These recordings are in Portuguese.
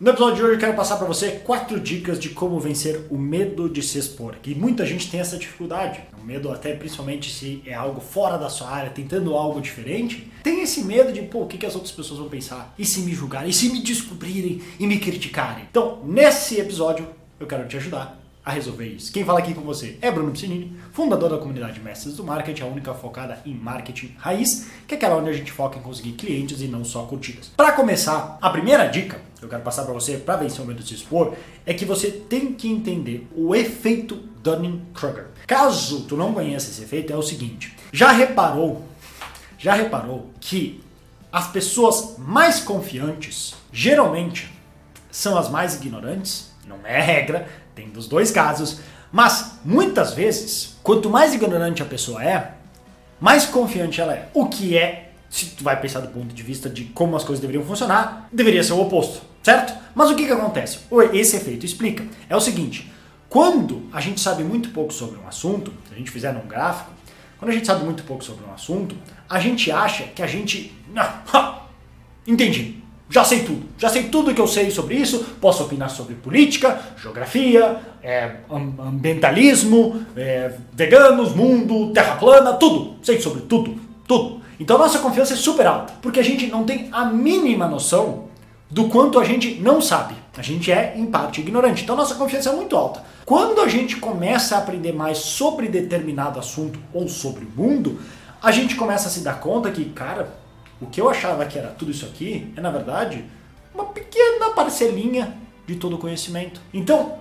No episódio de hoje eu quero passar para você quatro dicas de como vencer o medo de se expor. Que muita gente tem essa dificuldade. O medo até principalmente se é algo fora da sua área, tentando algo diferente, tem esse medo de, pô, o que, que as outras pessoas vão pensar? E se me julgarem? E se me descobrirem e me criticarem? Então, nesse episódio, eu quero te ajudar a resolver isso. Quem fala aqui com você é Bruno Piscinini, fundador da comunidade Mestres do Marketing, a única focada em marketing raiz, que é aquela onde a gente foca em conseguir clientes e não só curtidas. Para começar, a primeira dica que eu quero passar para você para vencer o medo de se expor é que você tem que entender o efeito Dunning-Kruger. Caso tu não conheça esse efeito, é o seguinte: já reparou, já reparou que as pessoas mais confiantes geralmente são as mais ignorantes? Não é regra, tem dos dois casos. Mas muitas vezes, quanto mais ignorante a pessoa é, mais confiante ela é. O que é, se tu vai pensar do ponto de vista de como as coisas deveriam funcionar, deveria ser o oposto, certo? Mas o que, que acontece? Esse efeito explica. É o seguinte: quando a gente sabe muito pouco sobre um assunto, se a gente fizer num gráfico, quando a gente sabe muito pouco sobre um assunto, a gente acha que a gente. Não, entendi já sei tudo. Já sei tudo que eu sei sobre isso. Posso opinar sobre política, geografia, é, ambientalismo, é, veganos, mundo, terra plana, tudo. Sei sobre tudo. Tudo. Então nossa confiança é super alta. Porque a gente não tem a mínima noção do quanto a gente não sabe. A gente é, em parte, ignorante. Então nossa confiança é muito alta. Quando a gente começa a aprender mais sobre determinado assunto ou sobre o mundo, a gente começa a se dar conta que, cara, o que eu achava que era tudo isso aqui é, na verdade, uma pequena parcelinha de todo o conhecimento. Então,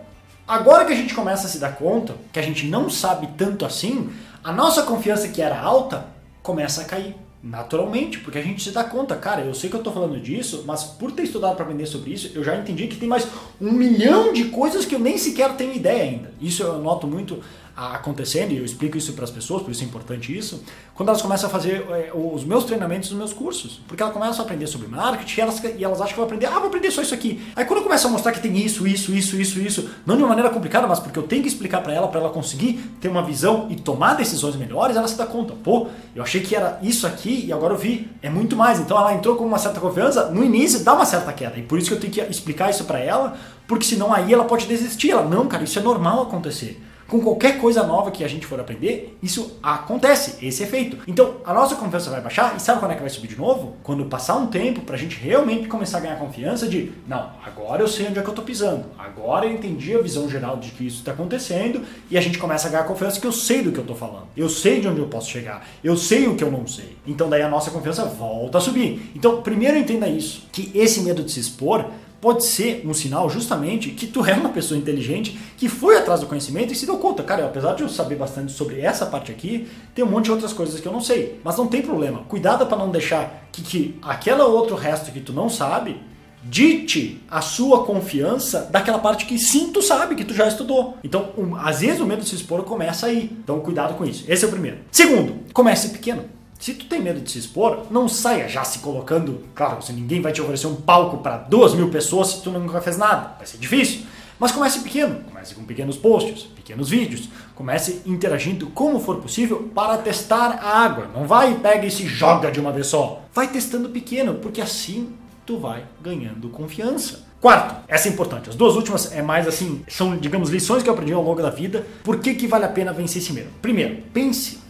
agora que a gente começa a se dar conta que a gente não sabe tanto assim, a nossa confiança que era alta começa a cair. Naturalmente, porque a gente se dá conta, cara, eu sei que eu estou falando disso, mas por ter estudado para aprender sobre isso, eu já entendi que tem mais um milhão de coisas que eu nem sequer tenho ideia ainda. Isso eu noto muito acontecendo, e eu explico isso para as pessoas, por isso é importante isso, quando elas começam a fazer é, os meus treinamentos os meus cursos. Porque elas começam a aprender sobre marketing e elas, e elas acham que vão aprender, ah, vou aprender só isso aqui. Aí quando eu começo a mostrar que tem isso, isso, isso, isso, isso, não de uma maneira complicada, mas porque eu tenho que explicar para ela, para ela conseguir ter uma visão e tomar decisões melhores, ela se dá conta, pô, eu achei que era isso aqui e agora eu vi, é muito mais. Então ela entrou com uma certa confiança, no início dá uma certa queda, e por isso que eu tenho que explicar isso para ela, porque senão aí ela pode desistir. Ela, não, cara, isso é normal acontecer com qualquer coisa nova que a gente for aprender, isso acontece, esse efeito. Então, a nossa confiança vai baixar e sabe quando é que vai subir de novo? Quando passar um tempo para a gente realmente começar a ganhar confiança de, não, agora eu sei onde é que eu estou pisando, agora eu entendi a visão geral de que isso está acontecendo e a gente começa a ganhar confiança que eu sei do que eu estou falando, eu sei de onde eu posso chegar, eu sei o que eu não sei. Então, daí a nossa confiança volta a subir. Então, primeiro entenda isso, que esse medo de se expor pode ser um sinal justamente que tu é uma pessoa inteligente que foi atrás do conhecimento e se deu conta, cara, apesar de eu saber bastante sobre essa parte aqui, tem um monte de outras coisas que eu não sei. Mas não tem problema. Cuidado para não deixar que, que aquela outro resto que tu não sabe dite a sua confiança daquela parte que sim tu sabe, que tu já estudou. Então, um, às vezes o medo de se expor começa aí. Então, cuidado com isso. Esse é o primeiro. Segundo, comece pequeno. Se tu tem medo de se expor, não saia já se colocando. Claro, se ninguém vai te oferecer um palco para duas mil pessoas se tu nunca fez nada. Vai ser difícil. Mas comece pequeno, comece com pequenos posts, pequenos vídeos, comece interagindo como for possível para testar a água. Não vai e pega e se joga de uma vez só. Vai testando pequeno, porque assim tu vai ganhando confiança. Quarto, essa é importante. As duas últimas é mais assim, são, digamos, lições que eu aprendi ao longo da vida. Por que, que vale a pena vencer esse medo? Primeiro, pense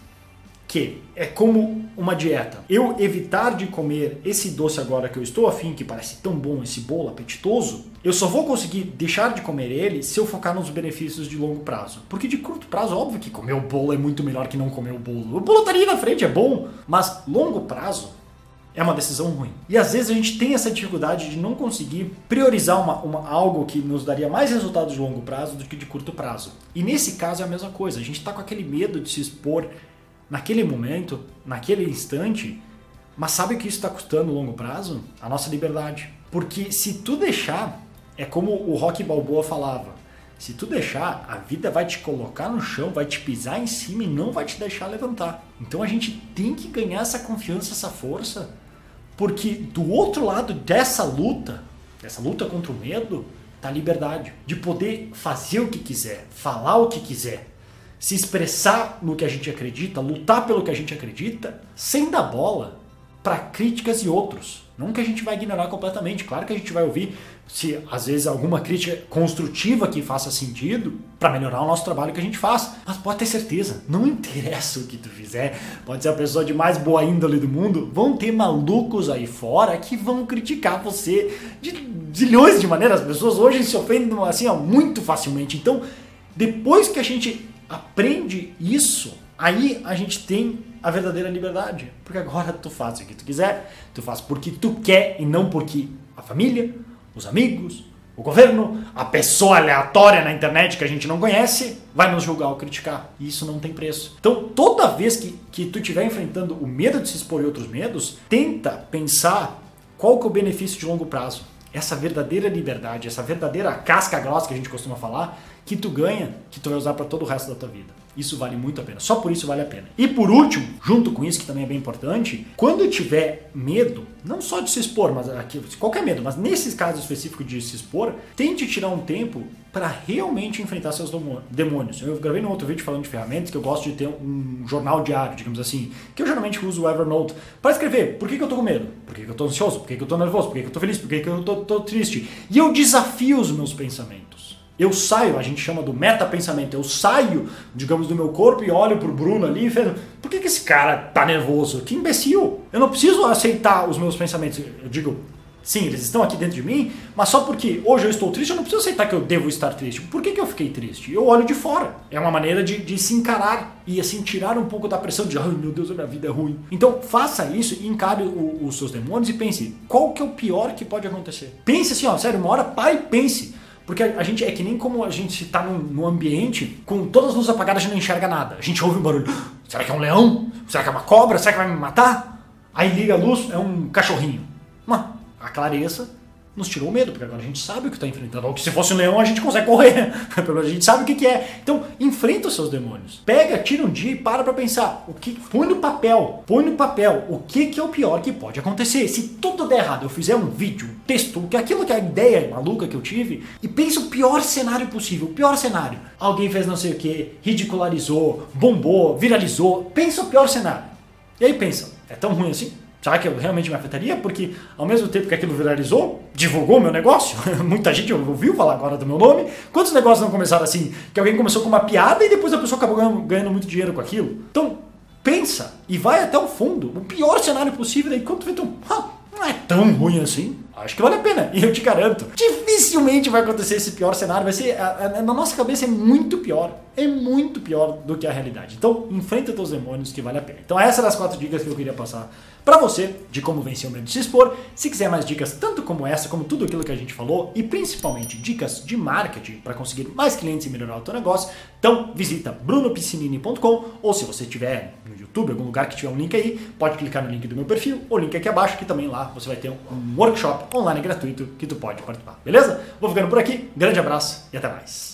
que é como uma dieta. Eu evitar de comer esse doce agora que eu estou afim, que parece tão bom, esse bolo apetitoso, eu só vou conseguir deixar de comer ele se eu focar nos benefícios de longo prazo. Porque de curto prazo, óbvio que comer o bolo é muito melhor que não comer o bolo. O bolo tá ali na frente, é bom, mas longo prazo é uma decisão ruim. E às vezes a gente tem essa dificuldade de não conseguir priorizar uma, uma, algo que nos daria mais resultados de longo prazo do que de curto prazo. E nesse caso é a mesma coisa. A gente está com aquele medo de se expor naquele momento, naquele instante, mas sabe o que isso está custando no longo prazo? A nossa liberdade. Porque se tu deixar, é como o Rock Balboa falava, se tu deixar, a vida vai te colocar no chão, vai te pisar em cima e não vai te deixar levantar. Então a gente tem que ganhar essa confiança, essa força, porque do outro lado dessa luta, dessa luta contra o medo, tá a liberdade de poder fazer o que quiser, falar o que quiser, se expressar no que a gente acredita, lutar pelo que a gente acredita, sem dar bola para críticas e outros. Não que a gente vai ignorar completamente, claro que a gente vai ouvir se às vezes alguma crítica construtiva que faça sentido para melhorar o nosso trabalho que a gente faz. Mas pode ter certeza, não interessa o que tu fizer, pode ser a pessoa de mais boa índole do mundo, vão ter malucos aí fora que vão criticar você de zilhões de maneiras. As pessoas hoje se ofendem assim ó, muito facilmente. Então, depois que a gente aprende isso, aí a gente tem a verdadeira liberdade. Porque agora tu faz o que tu quiser, tu faz porque tu quer e não porque a família, os amigos, o governo, a pessoa aleatória na internet que a gente não conhece, vai nos julgar ou criticar. E isso não tem preço. Então, toda vez que, que tu estiver enfrentando o medo de se expor e outros medos, tenta pensar qual que é o benefício de longo prazo. Essa verdadeira liberdade, essa verdadeira casca grossa que a gente costuma falar, que tu ganha, que tu vai usar para todo o resto da tua vida. Isso vale muito a pena. Só por isso vale a pena. E por último, junto com isso, que também é bem importante, quando tiver medo, não só de se expor, mas aqui, qualquer medo, mas nesse caso específico de se expor, tente tirar um tempo para realmente enfrentar seus demônios. Eu gravei no outro vídeo falando de ferramentas que eu gosto de ter um jornal diário, digamos assim, que eu geralmente uso o Evernote para escrever por que, que eu tô com medo, por que, que eu tô ansioso, por que, que eu tô nervoso, por que, que eu tô feliz, por que, que eu tô, tô triste. E eu desafio os meus pensamentos. Eu saio, a gente chama do metapensamento, eu saio, digamos, do meu corpo e olho pro Bruno ali e falo, por que, que esse cara tá nervoso? Que imbecil! Eu não preciso aceitar os meus pensamentos. Eu digo, sim, eles estão aqui dentro de mim, mas só porque hoje eu estou triste, eu não preciso aceitar que eu devo estar triste. Por que, que eu fiquei triste? Eu olho de fora. É uma maneira de, de se encarar e assim tirar um pouco da pressão de, ai meu Deus, a minha vida é ruim. Então faça isso e encare os seus demônios e pense, qual que é o pior que pode acontecer? Pense assim, ó, sério, uma hora e pense. Porque a gente é que nem como a gente está num, num, ambiente com todas as luzes apagadas, a gente não enxerga nada. A gente ouve um barulho. Será que é um leão? Será que é uma cobra? Será que vai me matar? Aí liga a luz, é um cachorrinho. Mano, a clareza nos tirou o medo, porque agora a gente sabe o que está enfrentando. Ou que se fosse um leão a gente consegue correr, a gente sabe o que, que, é. Então, enfrenta os seus demônios. Pega, tira um dia e para para pensar. O que põe no papel, põe no papel o que, que é o pior que pode acontecer. Se tudo der errado, eu fizer um vídeo, um texto, que aquilo que é a ideia maluca que eu tive, e pensa o pior cenário possível. O pior cenário. Alguém fez não sei o que, ridicularizou, bombou, viralizou. Pensa o pior cenário. E aí pensa, é tão ruim assim? Será que eu realmente me afetaria? Porque ao mesmo tempo que aquilo viralizou, divulgou meu negócio, muita gente ouviu falar agora do meu nome. Quantos negócios não começaram assim? Que alguém começou com uma piada e depois a pessoa acabou ganhando, ganhando muito dinheiro com aquilo. Então, pensa e vai até o fundo. O pior cenário possível, daí quando tu vê, tu, ah, não é tão ruim assim. Acho que vale a pena. E eu te garanto, dificilmente vai acontecer esse pior cenário. Vai ser, na nossa cabeça é muito pior. É muito pior do que a realidade. Então, enfrenta teus demônios que vale a pena. Então, essas são as quatro dicas que eu queria passar para você de como vencer o medo de se expor. Se quiser mais dicas, tanto como essa, como tudo aquilo que a gente falou, e principalmente dicas de marketing para conseguir mais clientes e melhorar o teu negócio, então visita brunopiscinini.com ou se você tiver no YouTube, algum lugar que tiver um link aí, pode clicar no link do meu perfil ou link aqui abaixo, que também lá você vai ter um workshop online gratuito que tu pode participar. Beleza? Vou ficando por aqui, grande abraço e até mais.